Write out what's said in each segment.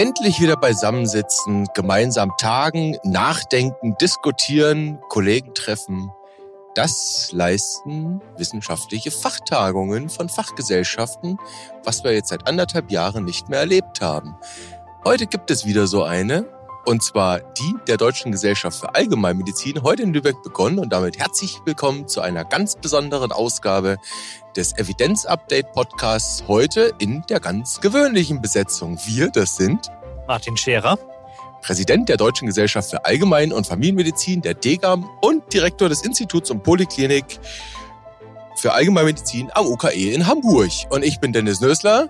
Endlich wieder beisammensitzen, gemeinsam tagen, nachdenken, diskutieren, Kollegen treffen. Das leisten wissenschaftliche Fachtagungen von Fachgesellschaften, was wir jetzt seit anderthalb Jahren nicht mehr erlebt haben. Heute gibt es wieder so eine, und zwar die der Deutschen Gesellschaft für Allgemeinmedizin, heute in Lübeck begonnen und damit herzlich willkommen zu einer ganz besonderen Ausgabe des Evidenz-Update-Podcasts, heute in der ganz gewöhnlichen Besetzung. Wir, das sind Martin Scherer, Präsident der Deutschen Gesellschaft für Allgemein- und Familienmedizin, der DGAM und Direktor des Instituts und Poliklinik für Allgemeinmedizin am UKE in Hamburg. Und ich bin Dennis Nösler,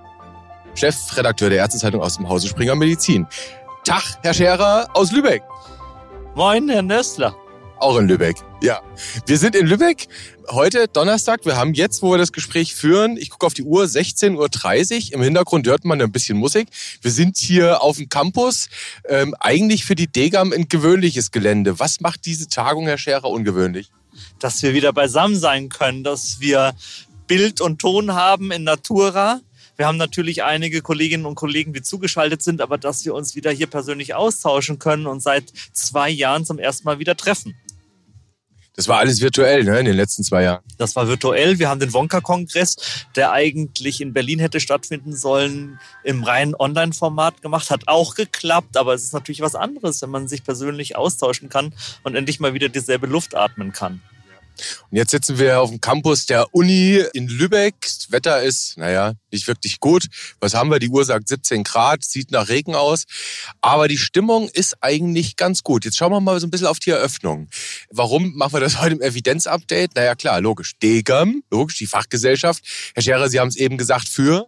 Chefredakteur der Ärztezeitung aus dem Hause Springer Medizin. Tag, Herr Scherer aus Lübeck. Moin, Herr Nössler. Auch in Lübeck, ja. Wir sind in Lübeck heute Donnerstag. Wir haben jetzt, wo wir das Gespräch führen, ich gucke auf die Uhr, 16.30 Uhr. Im Hintergrund hört man ein bisschen Musik. Wir sind hier auf dem Campus. Ähm, eigentlich für die Degam ein gewöhnliches Gelände. Was macht diese Tagung, Herr Scherer, ungewöhnlich? Dass wir wieder beisammen sein können, dass wir Bild und Ton haben in Natura wir haben natürlich einige Kolleginnen und Kollegen, die zugeschaltet sind, aber dass wir uns wieder hier persönlich austauschen können und seit zwei Jahren zum ersten Mal wieder treffen. Das war alles virtuell ne, in den letzten zwei Jahren. Das war virtuell. Wir haben den Wonka-Kongress, der eigentlich in Berlin hätte stattfinden sollen, im reinen Online-Format gemacht. Hat auch geklappt, aber es ist natürlich was anderes, wenn man sich persönlich austauschen kann und endlich mal wieder dieselbe Luft atmen kann. Und jetzt sitzen wir auf dem Campus der Uni in Lübeck. Das Wetter ist, naja, nicht wirklich gut. Was haben wir? Die Uhr sagt 17 Grad, sieht nach Regen aus. Aber die Stimmung ist eigentlich ganz gut. Jetzt schauen wir mal so ein bisschen auf die Eröffnung. Warum machen wir das heute im Evidenz-Update? Naja, klar, logisch. DEGAM, logisch, die Fachgesellschaft. Herr Scherer, Sie haben es eben gesagt, für?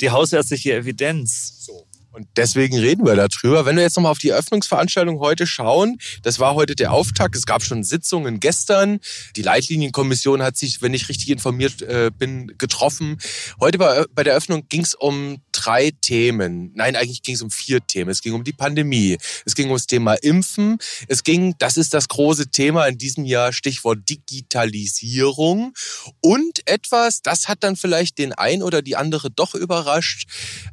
Die hausärztliche Evidenz. So. Und deswegen reden wir darüber. Wenn wir jetzt nochmal auf die Eröffnungsveranstaltung heute schauen, das war heute der Auftakt. Es gab schon Sitzungen gestern. Die Leitlinienkommission hat sich, wenn ich richtig informiert äh, bin, getroffen. Heute bei, bei der Eröffnung ging es um drei Themen. Nein, eigentlich ging es um vier Themen. Es ging um die Pandemie. Es ging um das Thema Impfen. Es ging, das ist das große Thema in diesem Jahr, Stichwort Digitalisierung. Und etwas, das hat dann vielleicht den ein oder die andere doch überrascht,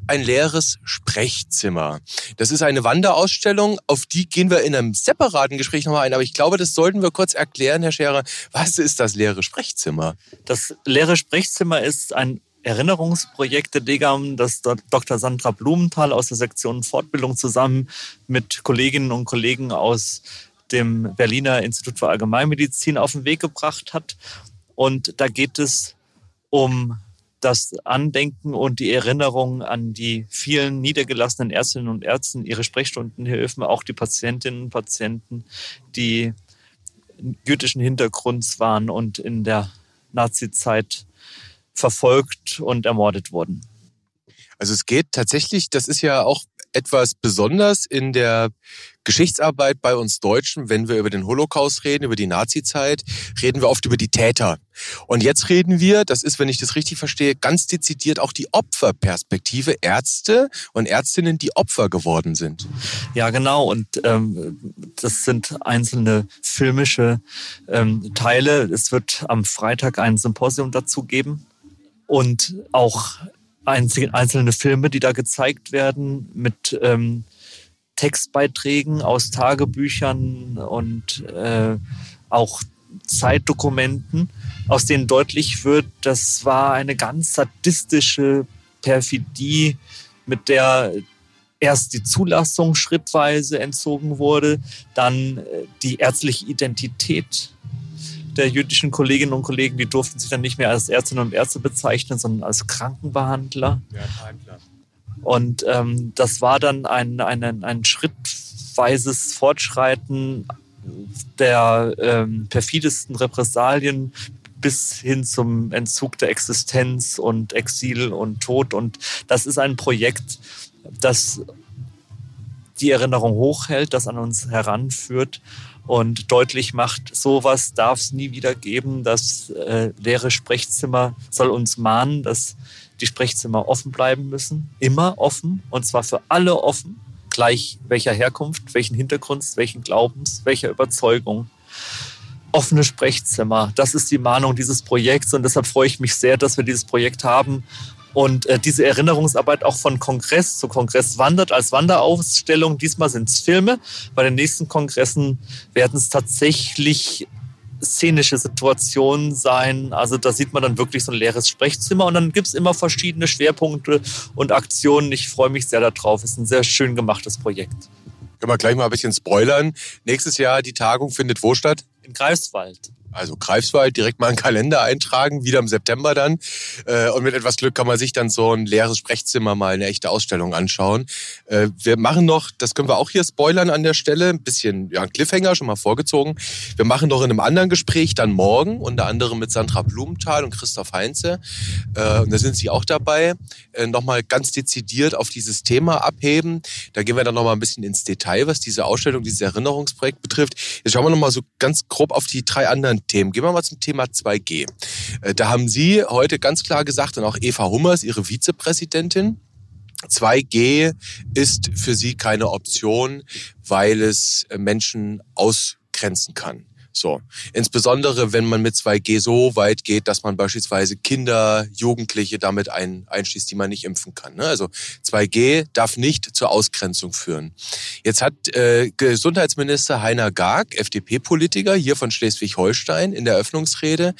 ein leeres. Sprechzimmer. Das ist eine Wanderausstellung, auf die gehen wir in einem separaten Gespräch nochmal ein. Aber ich glaube, das sollten wir kurz erklären, Herr Scherer. Was ist das leere Sprechzimmer? Das leere Sprechzimmer ist ein Erinnerungsprojekt der DEGAM, das Dr. Sandra Blumenthal aus der Sektion Fortbildung zusammen mit Kolleginnen und Kollegen aus dem Berliner Institut für Allgemeinmedizin auf den Weg gebracht hat. Und da geht es um das Andenken und die Erinnerung an die vielen niedergelassenen Ärztinnen und Ärzte, ihre Sprechstundenhilfen, auch die Patientinnen und Patienten, die jüdischen Hintergrunds waren und in der Nazizeit verfolgt und ermordet wurden. Also es geht tatsächlich, das ist ja auch etwas besonders in der Geschichtsarbeit bei uns Deutschen, wenn wir über den Holocaust reden, über die Nazizeit, reden wir oft über die Täter. Und jetzt reden wir, das ist, wenn ich das richtig verstehe, ganz dezidiert auch die Opferperspektive, Ärzte und Ärztinnen, die Opfer geworden sind. Ja, genau. Und ähm, das sind einzelne filmische ähm, Teile. Es wird am Freitag ein Symposium dazu geben und auch einzelne Filme, die da gezeigt werden mit ähm, Textbeiträgen aus Tagebüchern und äh, auch Zeitdokumenten, aus denen deutlich wird, das war eine ganz sadistische Perfidie, mit der erst die Zulassung schrittweise entzogen wurde, dann äh, die ärztliche Identität der jüdischen Kolleginnen und Kollegen, die durften sich dann nicht mehr als Ärztinnen und Ärzte bezeichnen, sondern als Krankenbehandler. Ja. Und ähm, das war dann ein, ein, ein schrittweises Fortschreiten der ähm, perfidesten Repressalien bis hin zum Entzug der Existenz und Exil und Tod. Und das ist ein Projekt, das die Erinnerung hochhält, das an uns heranführt und deutlich macht, sowas darf es nie wieder geben. Das äh, leere Sprechzimmer soll uns mahnen, dass die Sprechzimmer offen bleiben müssen, immer offen und zwar für alle offen, gleich welcher Herkunft, welchen Hintergrund, welchen Glaubens, welcher Überzeugung. Offene Sprechzimmer, das ist die Mahnung dieses Projekts und deshalb freue ich mich sehr, dass wir dieses Projekt haben und äh, diese Erinnerungsarbeit auch von Kongress zu Kongress wandert als Wanderausstellung. Diesmal sind es Filme. Bei den nächsten Kongressen werden es tatsächlich szenische Situationen sein. Also da sieht man dann wirklich so ein leeres Sprechzimmer und dann gibt es immer verschiedene Schwerpunkte und Aktionen. Ich freue mich sehr darauf. Es ist ein sehr schön gemachtes Projekt. Können wir gleich mal ein bisschen spoilern. Nächstes Jahr die Tagung findet wo statt? In Greifswald also Greifswald, direkt mal einen Kalender eintragen, wieder im September dann. Äh, und mit etwas Glück kann man sich dann so ein leeres Sprechzimmer mal eine echte Ausstellung anschauen. Äh, wir machen noch, das können wir auch hier spoilern an der Stelle, ein bisschen ja, ein Cliffhanger schon mal vorgezogen. Wir machen noch in einem anderen Gespräch dann morgen, unter anderem mit Sandra Blumenthal und Christoph Heinze. Äh, und da sind sie auch dabei, nochmal ganz dezidiert auf dieses Thema abheben. Da gehen wir dann nochmal ein bisschen ins Detail, was diese Ausstellung, dieses Erinnerungsprojekt betrifft. Jetzt schauen wir nochmal so ganz grob auf die drei anderen Themen. Gehen wir mal zum Thema 2G. Äh, da haben Sie heute ganz klar gesagt und auch Eva Hummers, Ihre Vizepräsidentin, 2G ist für Sie keine Option, weil es Menschen ausgrenzen kann. So. Insbesondere, wenn man mit 2G so weit geht, dass man beispielsweise Kinder, Jugendliche damit ein, einschließt, die man nicht impfen kann. Ne? Also 2G darf nicht zur Ausgrenzung führen. Jetzt hat äh, Gesundheitsminister Heiner Garg, FDP-Politiker hier von Schleswig-Holstein, in der Eröffnungsrede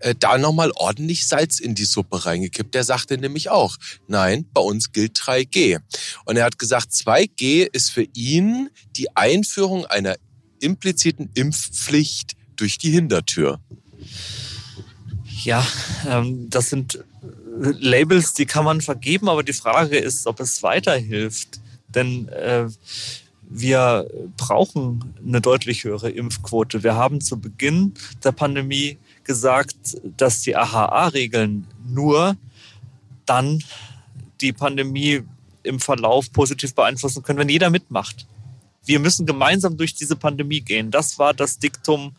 äh, da nochmal ordentlich Salz in die Suppe reingekippt. Der sagte nämlich auch, nein, bei uns gilt 3G. Und er hat gesagt, 2G ist für ihn die Einführung einer impliziten Impfpflicht durch die Hintertür. Ja, ähm, das sind äh, Labels, die kann man vergeben, aber die Frage ist, ob es weiterhilft. Denn äh, wir brauchen eine deutlich höhere Impfquote. Wir haben zu Beginn der Pandemie gesagt, dass die AHA-Regeln nur dann die Pandemie im Verlauf positiv beeinflussen können, wenn jeder mitmacht wir müssen gemeinsam durch diese Pandemie gehen. Das war das Diktum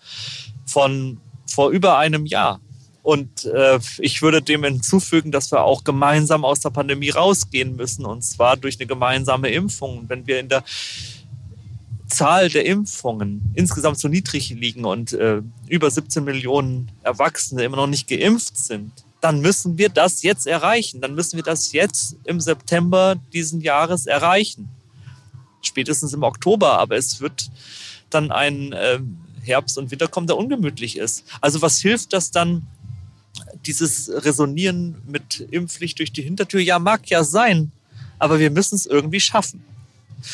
von vor über einem Jahr. Und äh, ich würde dem hinzufügen, dass wir auch gemeinsam aus der Pandemie rausgehen müssen, und zwar durch eine gemeinsame Impfung. Wenn wir in der Zahl der Impfungen insgesamt so niedrig liegen und äh, über 17 Millionen Erwachsene immer noch nicht geimpft sind, dann müssen wir das jetzt erreichen. Dann müssen wir das jetzt im September diesen Jahres erreichen spätestens im Oktober, aber es wird dann ein äh, Herbst und Winter kommen, der ungemütlich ist. Also was hilft das dann, dieses Resonieren mit Impfpflicht durch die Hintertür? Ja, mag ja sein, aber wir müssen es irgendwie schaffen.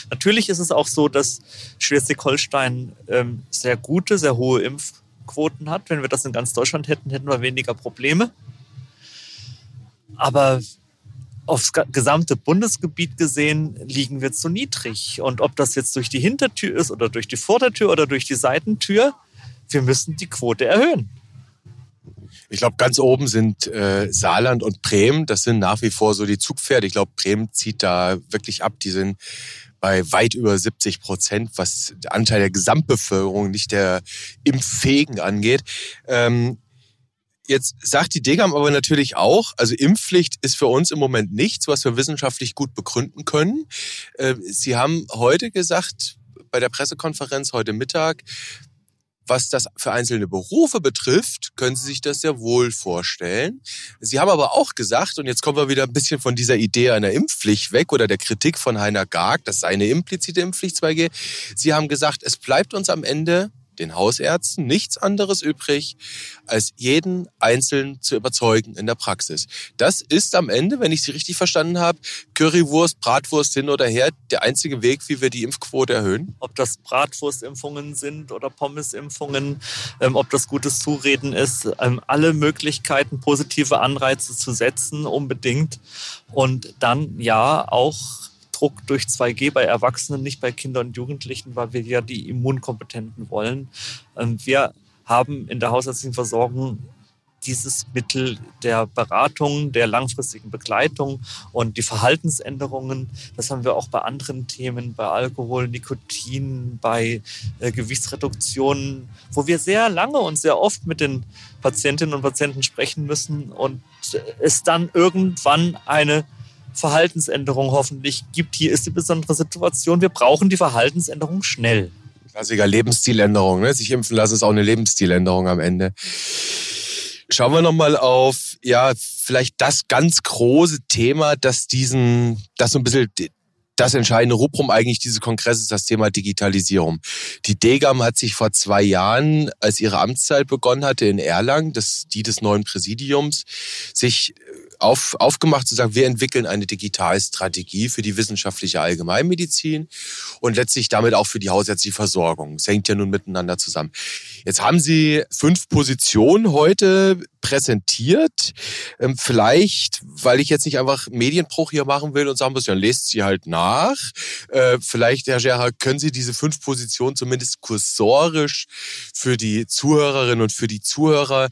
Natürlich ist es auch so, dass Schleswig-Holstein ähm, sehr gute, sehr hohe Impfquoten hat. Wenn wir das in ganz Deutschland hätten, hätten wir weniger Probleme. Aber aufs gesamte Bundesgebiet gesehen liegen wir zu niedrig. Und ob das jetzt durch die Hintertür ist oder durch die Vordertür oder durch die Seitentür, wir müssen die Quote erhöhen. Ich glaube, ganz oben sind äh, Saarland und Bremen. Das sind nach wie vor so die Zugpferde. Ich glaube, Bremen zieht da wirklich ab. Die sind bei weit über 70 Prozent, was der Anteil der Gesamtbevölkerung, nicht der Impffähigen angeht. Ähm, Jetzt sagt die Degam aber natürlich auch, also Impfpflicht ist für uns im Moment nichts, was wir wissenschaftlich gut begründen können. Äh, Sie haben heute gesagt, bei der Pressekonferenz heute Mittag, was das für einzelne Berufe betrifft, können Sie sich das ja wohl vorstellen. Sie haben aber auch gesagt, und jetzt kommen wir wieder ein bisschen von dieser Idee einer Impfpflicht weg oder der Kritik von Heiner Garg, das sei eine implizite Impfpflicht 2G. Sie haben gesagt, es bleibt uns am Ende den Hausärzten nichts anderes übrig, als jeden Einzelnen zu überzeugen in der Praxis. Das ist am Ende, wenn ich Sie richtig verstanden habe, Currywurst, Bratwurst hin oder her, der einzige Weg, wie wir die Impfquote erhöhen? Ob das Bratwurstimpfungen sind oder Pommesimpfungen, ähm, ob das gutes Zureden ist, ähm, alle Möglichkeiten, positive Anreize zu setzen, unbedingt. Und dann ja auch Druck durch 2G bei Erwachsenen, nicht bei Kindern und Jugendlichen, weil wir ja die Immunkompetenten wollen. Ähm, wir haben in der hausärztlichen Versorgung dieses Mittel der Beratung, der langfristigen Begleitung und die Verhaltensänderungen, das haben wir auch bei anderen Themen, bei Alkohol, Nikotin, bei äh, Gewichtsreduktion, wo wir sehr lange und sehr oft mit den Patientinnen und Patienten sprechen müssen und es dann irgendwann eine Verhaltensänderung hoffentlich gibt. Hier ist die besondere Situation. Wir brauchen die Verhaltensänderung schnell. Klassiker Lebensstiländerung. Ne? Sich impfen lassen ist auch eine Lebensstiländerung am Ende. Schauen wir nochmal auf, ja, vielleicht das ganz große Thema, das diesen, das so ein bisschen das entscheidende Rubrum eigentlich dieses Kongresses das Thema Digitalisierung. Die DEGAM hat sich vor zwei Jahren, als ihre Amtszeit begonnen hatte in Erlangen, das, die des neuen Präsidiums, sich auf, aufgemacht zu sagen, wir entwickeln eine Digitalstrategie für die wissenschaftliche Allgemeinmedizin und letztlich damit auch für die hausärztliche Versorgung. Es hängt ja nun miteinander zusammen. Jetzt haben Sie fünf Positionen heute präsentiert. Ähm, vielleicht, weil ich jetzt nicht einfach Medienbruch hier machen will und sagen muss, ja, lest sie halt nach. Äh, vielleicht, Herr Gerhard, können Sie diese fünf Positionen zumindest kursorisch für die Zuhörerinnen und für die Zuhörer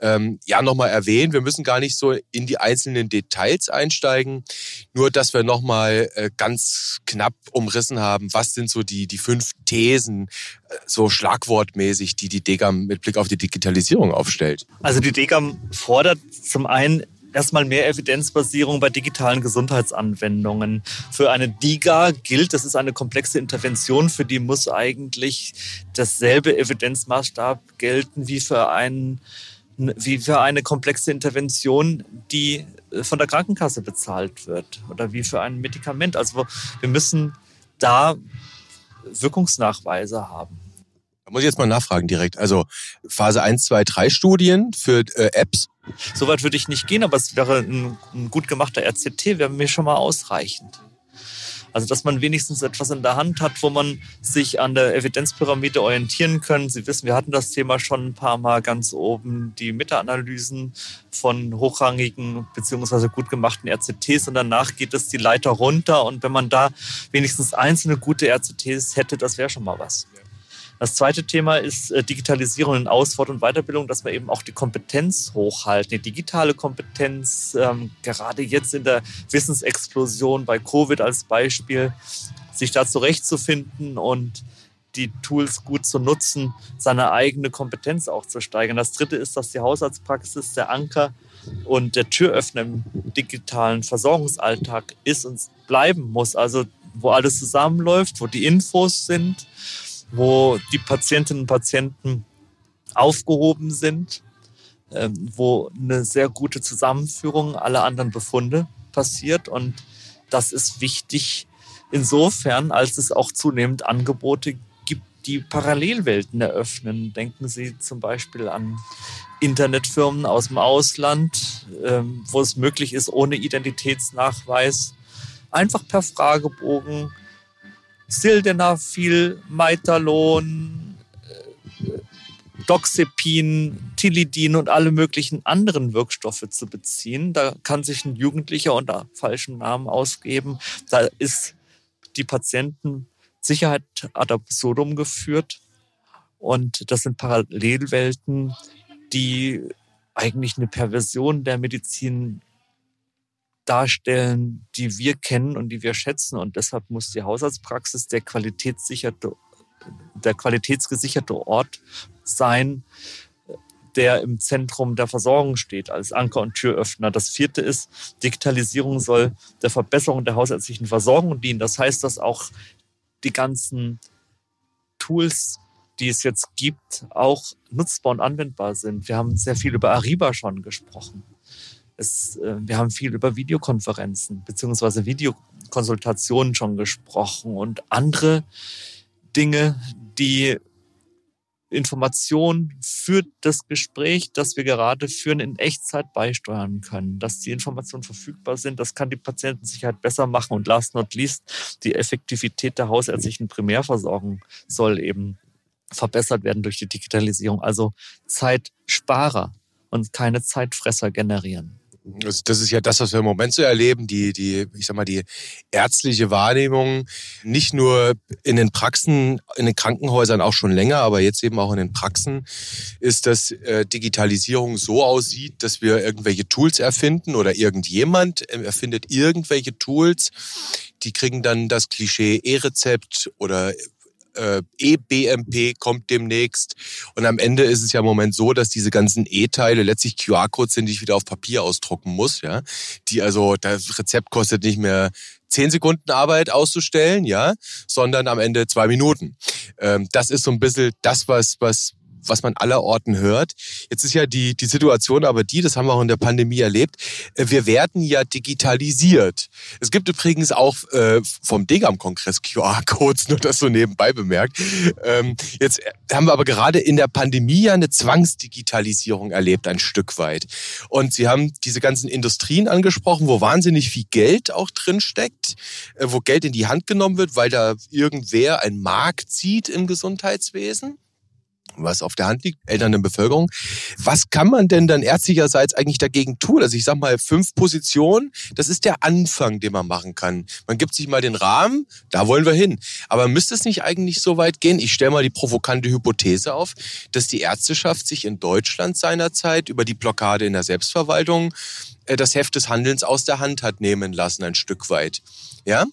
ähm, ja nochmal erwähnen. Wir müssen gar nicht so in die einzelnen Details einsteigen, nur dass wir nochmal äh, ganz knapp umrissen haben, was sind so die, die fünf Thesen, äh, so schlagwortmäßig, die die DEGAM mit Blick auf die Digitalisierung aufstellt. Also die DEGAM fordert zum einen erstmal mehr Evidenzbasierung bei digitalen Gesundheitsanwendungen. Für eine DIGA gilt, das ist eine komplexe Intervention, für die muss eigentlich dasselbe Evidenzmaßstab gelten wie für einen wie für eine komplexe Intervention, die äh, von der Krankenkasse bezahlt wird oder wie für ein Medikament. Also wir müssen da Wirkungsnachweise haben. Da muss ich jetzt mal nachfragen direkt. Also Phase 1, 2, 3 Studien für äh, Apps? Soweit würde ich nicht gehen, aber es wäre ein, ein gut gemachter RCT, wäre mir schon mal ausreichend. Also dass man wenigstens etwas in der Hand hat, wo man sich an der Evidenzpyramide orientieren kann. Sie wissen, wir hatten das Thema schon ein paar Mal ganz oben, die Meta-Analysen von hochrangigen beziehungsweise gut gemachten RCTs und danach geht es die Leiter runter und wenn man da wenigstens einzelne gute RCTs hätte, das wäre schon mal was. Das zweite Thema ist äh, Digitalisierung in Ausfort- und Weiterbildung, dass wir eben auch die Kompetenz hochhalten, die digitale Kompetenz, ähm, gerade jetzt in der Wissensexplosion bei Covid als Beispiel, sich da zurechtzufinden und die Tools gut zu nutzen, seine eigene Kompetenz auch zu steigern. Das dritte ist, dass die Haushaltspraxis der Anker und der Türöffner im digitalen Versorgungsalltag ist und bleiben muss. Also wo alles zusammenläuft, wo die Infos sind, wo die Patientinnen und Patienten aufgehoben sind, ähm, wo eine sehr gute Zusammenführung aller anderen Befunde passiert. Und das ist wichtig insofern, als es auch zunehmend Angebote gibt, die Parallelwelten eröffnen. Denken Sie zum Beispiel an Internetfirmen aus dem Ausland, ähm, wo es möglich ist, ohne Identitätsnachweis einfach per Fragebogen Sildenafil, Maitalon, äh, Doxepin, Tilidin und alle möglichen anderen Wirkstoffe zu beziehen. Da kann sich ein Jugendlicher unter falschen Namen ausgeben. Da ist die Patientensicherheit ad absurdum geführt. Und das sind Parallelwelten, die eigentlich eine Perversion der Medizin darstellen, die wir kennen und die wir schätzen. Und deshalb muss die Haushaltspraxis der qualitätssicherte, der qualitätsgesicherte Ort sein, der im Zentrum der Versorgung steht, als Anker und Türöffner. Das vierte ist, Digitalisierung soll der Verbesserung der hausärztlichen Versorgung dienen. Das heißt, dass auch die ganzen Tools, die es jetzt gibt, auch nutzbar und anwendbar sind. Wir haben sehr viel über Ariba schon gesprochen. Es, äh, wir haben viel über Videokonferenzen beziehungsweise Videokonsultationen schon gesprochen und andere Dinge, die Informationen für das Gespräch, das wir gerade führen, in Echtzeit beisteuern können. Dass die Informationen verfügbar sind, das kann die Patientensicherheit besser machen. Und last not least, die Effektivität der hausärztlichen Primärversorgung soll eben verbessert werden durch die Digitalisierung. Also Zeitsparer und keine Zeitfresser generieren. Das ist ja das, was wir im Moment so erleben, die, die, ich sag mal, die ärztliche Wahrnehmung, nicht nur in den Praxen, in den Krankenhäusern auch schon länger, aber jetzt eben auch in den Praxen, ist, dass äh, Digitalisierung so aussieht, dass wir irgendwelche Tools erfinden oder irgendjemand erfindet irgendwelche Tools, die kriegen dann das Klischee E-Rezept oder äh, E-BMP kommt demnächst. Und am Ende ist es ja im Moment so, dass diese ganzen E-Teile letztlich QR-Codes sind, die ich wieder auf Papier ausdrucken muss. Ja, die also das Rezept kostet nicht mehr zehn Sekunden Arbeit auszustellen, ja, sondern am Ende zwei Minuten. Ähm, das ist so ein bisschen das, was was was man allerorten hört. Jetzt ist ja die, die Situation aber die, das haben wir auch in der Pandemie erlebt, äh, wir werden ja digitalisiert. Es gibt übrigens auch äh, vom Degam-Kongress QR-Codes, nur das so nebenbei bemerkt. Ähm, jetzt haben wir aber gerade in der Pandemie ja eine Zwangsdigitalisierung erlebt, ein Stück weit. Und Sie haben diese ganzen Industrien angesprochen, wo wahnsinnig viel Geld auch drin steckt, äh, wo Geld in die Hand genommen wird, weil da irgendwer einen Markt sieht im Gesundheitswesen was auf der Hand liegt, Eltern in Bevölkerung. Was kann man denn dann ärztlicherseits eigentlich dagegen tun? Also ich sag mal, fünf Positionen, das ist der Anfang, den man machen kann. Man gibt sich mal den Rahmen, da wollen wir hin. Aber müsste es nicht eigentlich so weit gehen? Ich stelle mal die provokante Hypothese auf, dass die Ärzteschaft sich in Deutschland seinerzeit über die Blockade in der Selbstverwaltung äh, das Heft des Handelns aus der Hand hat nehmen lassen, ein Stück weit. Ja?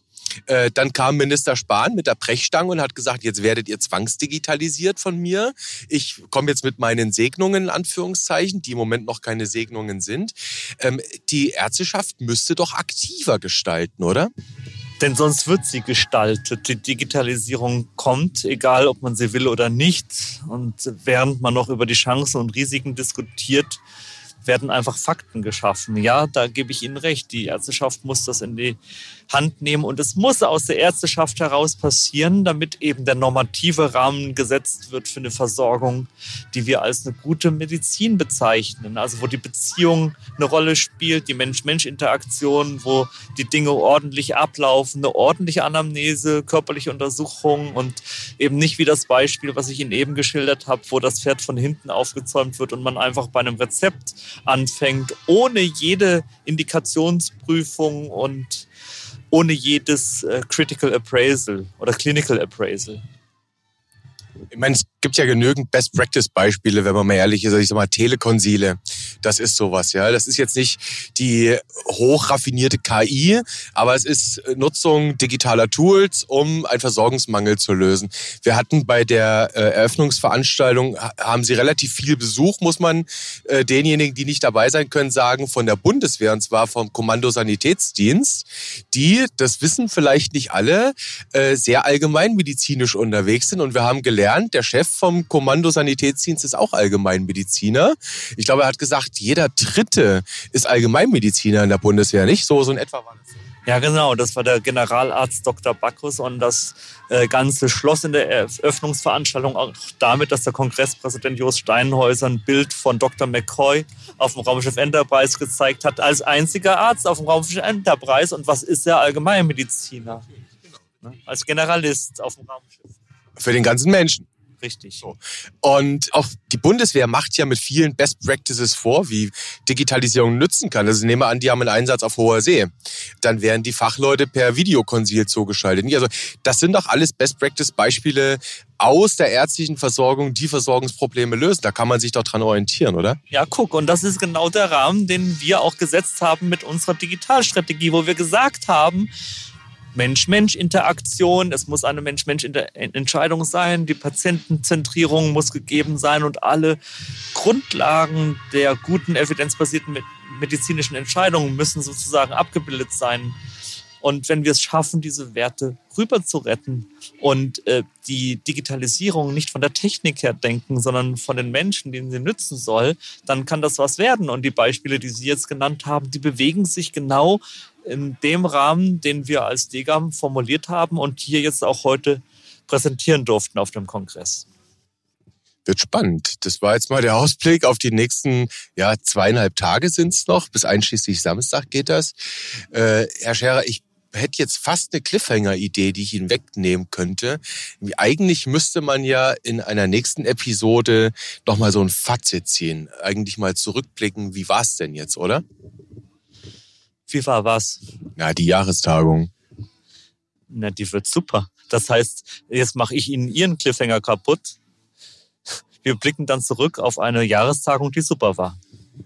Äh, dann kam Minister Spahn mit der Brechstange und hat gesagt, jetzt werdet ihr zwangsdigitalisiert von mir. Ich komme jetzt mit meinen Segnungen, in Anführungszeichen, die im Moment noch keine Segnungen sind. Ähm, die Ärzteschaft müsste doch aktiver gestalten, oder? Denn sonst wird sie gestaltet. Die Digitalisierung kommt, egal ob man sie will oder nicht. Und während man noch über die Chancen und Risiken diskutiert, werden einfach Fakten geschaffen. Ja, da gebe ich Ihnen recht. Die Ärzteschaft muss das in die Hand nehmen und es muss aus der Ärzteschaft heraus passieren, damit eben der normative Rahmen gesetzt wird für eine Versorgung, die wir als eine gute Medizin bezeichnen. Also wo die Beziehung eine Rolle spielt, die Mensch-Mensch-Interaktion, wo die Dinge ordentlich ablaufen, eine ordentliche Anamnese, körperliche Untersuchung und eben nicht wie das Beispiel, was ich Ihnen eben geschildert habe, wo das Pferd von hinten aufgezäumt wird und man einfach bei einem Rezept anfängt, ohne jede Indikationsprüfung und ohne jedes äh, Critical Appraisal oder Clinical Appraisal. Ich meine, es gibt ja genügend Best-Practice-Beispiele, wenn man mal ehrlich ist. Also ich sag mal, Telekonsile, das ist sowas, ja. Das ist jetzt nicht die hochraffinierte KI, aber es ist Nutzung digitaler Tools, um einen Versorgungsmangel zu lösen. Wir hatten bei der äh, Eröffnungsveranstaltung, haben sie relativ viel Besuch, muss man äh, denjenigen, die nicht dabei sein können, sagen, von der Bundeswehr, und zwar vom Kommando Sanitätsdienst, die, das wissen vielleicht nicht alle, äh, sehr allgemeinmedizinisch unterwegs sind. Und wir haben gelernt, der Chef vom Kommando Sanitätsdienst ist auch Allgemeinmediziner. Ich glaube, er hat gesagt, jeder Dritte ist Allgemeinmediziner in der Bundeswehr, nicht? So, so in etwa war das. Ja, genau. Das war der Generalarzt Dr. Bacchus und das äh, Ganze schloss in der Eröffnungsveranstaltung auch damit, dass der Kongresspräsident Jost Steinhäuser ein Bild von Dr. McCoy auf dem Raumschiff Enterprise gezeigt hat, als einziger Arzt auf dem Raumschiff Enterprise. Und was ist er? Allgemeinmediziner. Ne? Als Generalist auf dem Raumschiff. Für den ganzen Menschen. Richtig. So. Und auch die Bundeswehr macht ja mit vielen Best Practices vor, wie Digitalisierung nützen kann. Also nehmen wir an, die haben einen Einsatz auf hoher See. Dann werden die Fachleute per Videokonsil zugeschaltet. Also das sind doch alles Best Practice Beispiele aus der ärztlichen Versorgung, die Versorgungsprobleme lösen. Da kann man sich doch dran orientieren, oder? Ja, guck, und das ist genau der Rahmen, den wir auch gesetzt haben mit unserer Digitalstrategie, wo wir gesagt haben, Mensch-Mensch-Interaktion, es muss eine Mensch-Mensch-Entscheidung sein, die Patientenzentrierung muss gegeben sein und alle Grundlagen der guten evidenzbasierten medizinischen Entscheidungen müssen sozusagen abgebildet sein. Und wenn wir es schaffen, diese Werte rüber zu retten und äh, die Digitalisierung nicht von der Technik her denken, sondern von den Menschen, denen sie nützen soll, dann kann das was werden. Und die Beispiele, die Sie jetzt genannt haben, die bewegen sich genau in dem Rahmen, den wir als DEGAM formuliert haben und hier jetzt auch heute präsentieren durften auf dem Kongress. Wird spannend. Das war jetzt mal der Ausblick auf die nächsten ja, zweieinhalb Tage sind es noch. Bis einschließlich Samstag geht das. Äh, Herr Scherer, ich hätte jetzt fast eine Cliffhanger-Idee, die ich Ihnen wegnehmen könnte. Eigentlich müsste man ja in einer nächsten Episode nochmal so ein Fazit ziehen. Eigentlich mal zurückblicken, wie war es denn jetzt, oder? FIFA was? Ja, die Jahrestagung. Na, die wird super. Das heißt, jetzt mache ich Ihnen Ihren Cliffhanger kaputt. Wir blicken dann zurück auf eine Jahrestagung, die super war.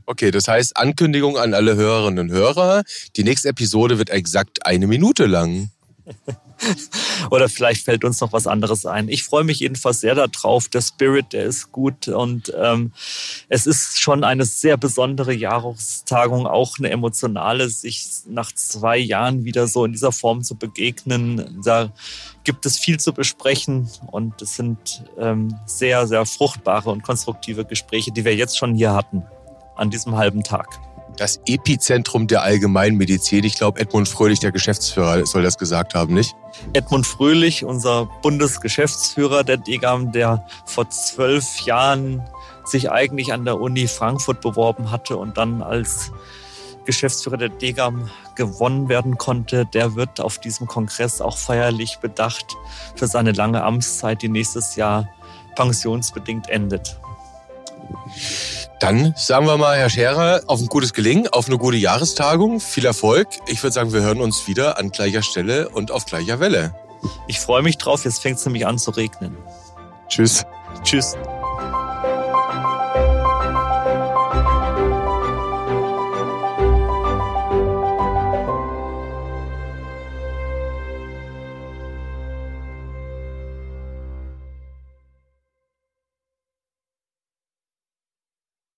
Okay, das heißt Ankündigung an alle Hörerinnen und Hörer. Die nächste Episode wird exakt eine Minute lang. Oder vielleicht fällt uns noch was anderes ein. Ich freue mich jedenfalls sehr darauf. Der Spirit, der ist gut und ähm, es ist schon eine sehr besondere Jahrestagung, auch eine emotionale, sich nach zwei Jahren wieder so in dieser Form zu begegnen. Da gibt es viel zu besprechen und es sind ähm, sehr, sehr fruchtbare und konstruktive Gespräche, die wir jetzt schon hier hatten an diesem halben Tag das Epizentrum der Allgemeinmedizin. Ich glaube, Edmund Fröhlich, der Geschäftsführer, soll das gesagt haben, nicht? Edmund Fröhlich, unser Bundesgeschäftsführer der DGAM, der vor zwölf Jahren sich eigentlich an der Uni Frankfurt beworben hatte und dann als Geschäftsführer der DGAM gewonnen werden konnte, der wird auf diesem Kongress auch feierlich bedacht für seine lange Amtszeit, die nächstes Jahr pensionsbedingt endet. Dann sagen wir mal, Herr Scherer, auf ein gutes Gelingen, auf eine gute Jahrestagung. Viel Erfolg. Ich würde sagen, wir hören uns wieder an gleicher Stelle und auf gleicher Welle. Ich freue mich drauf. Jetzt fängt es nämlich an zu regnen. Tschüss. Tschüss.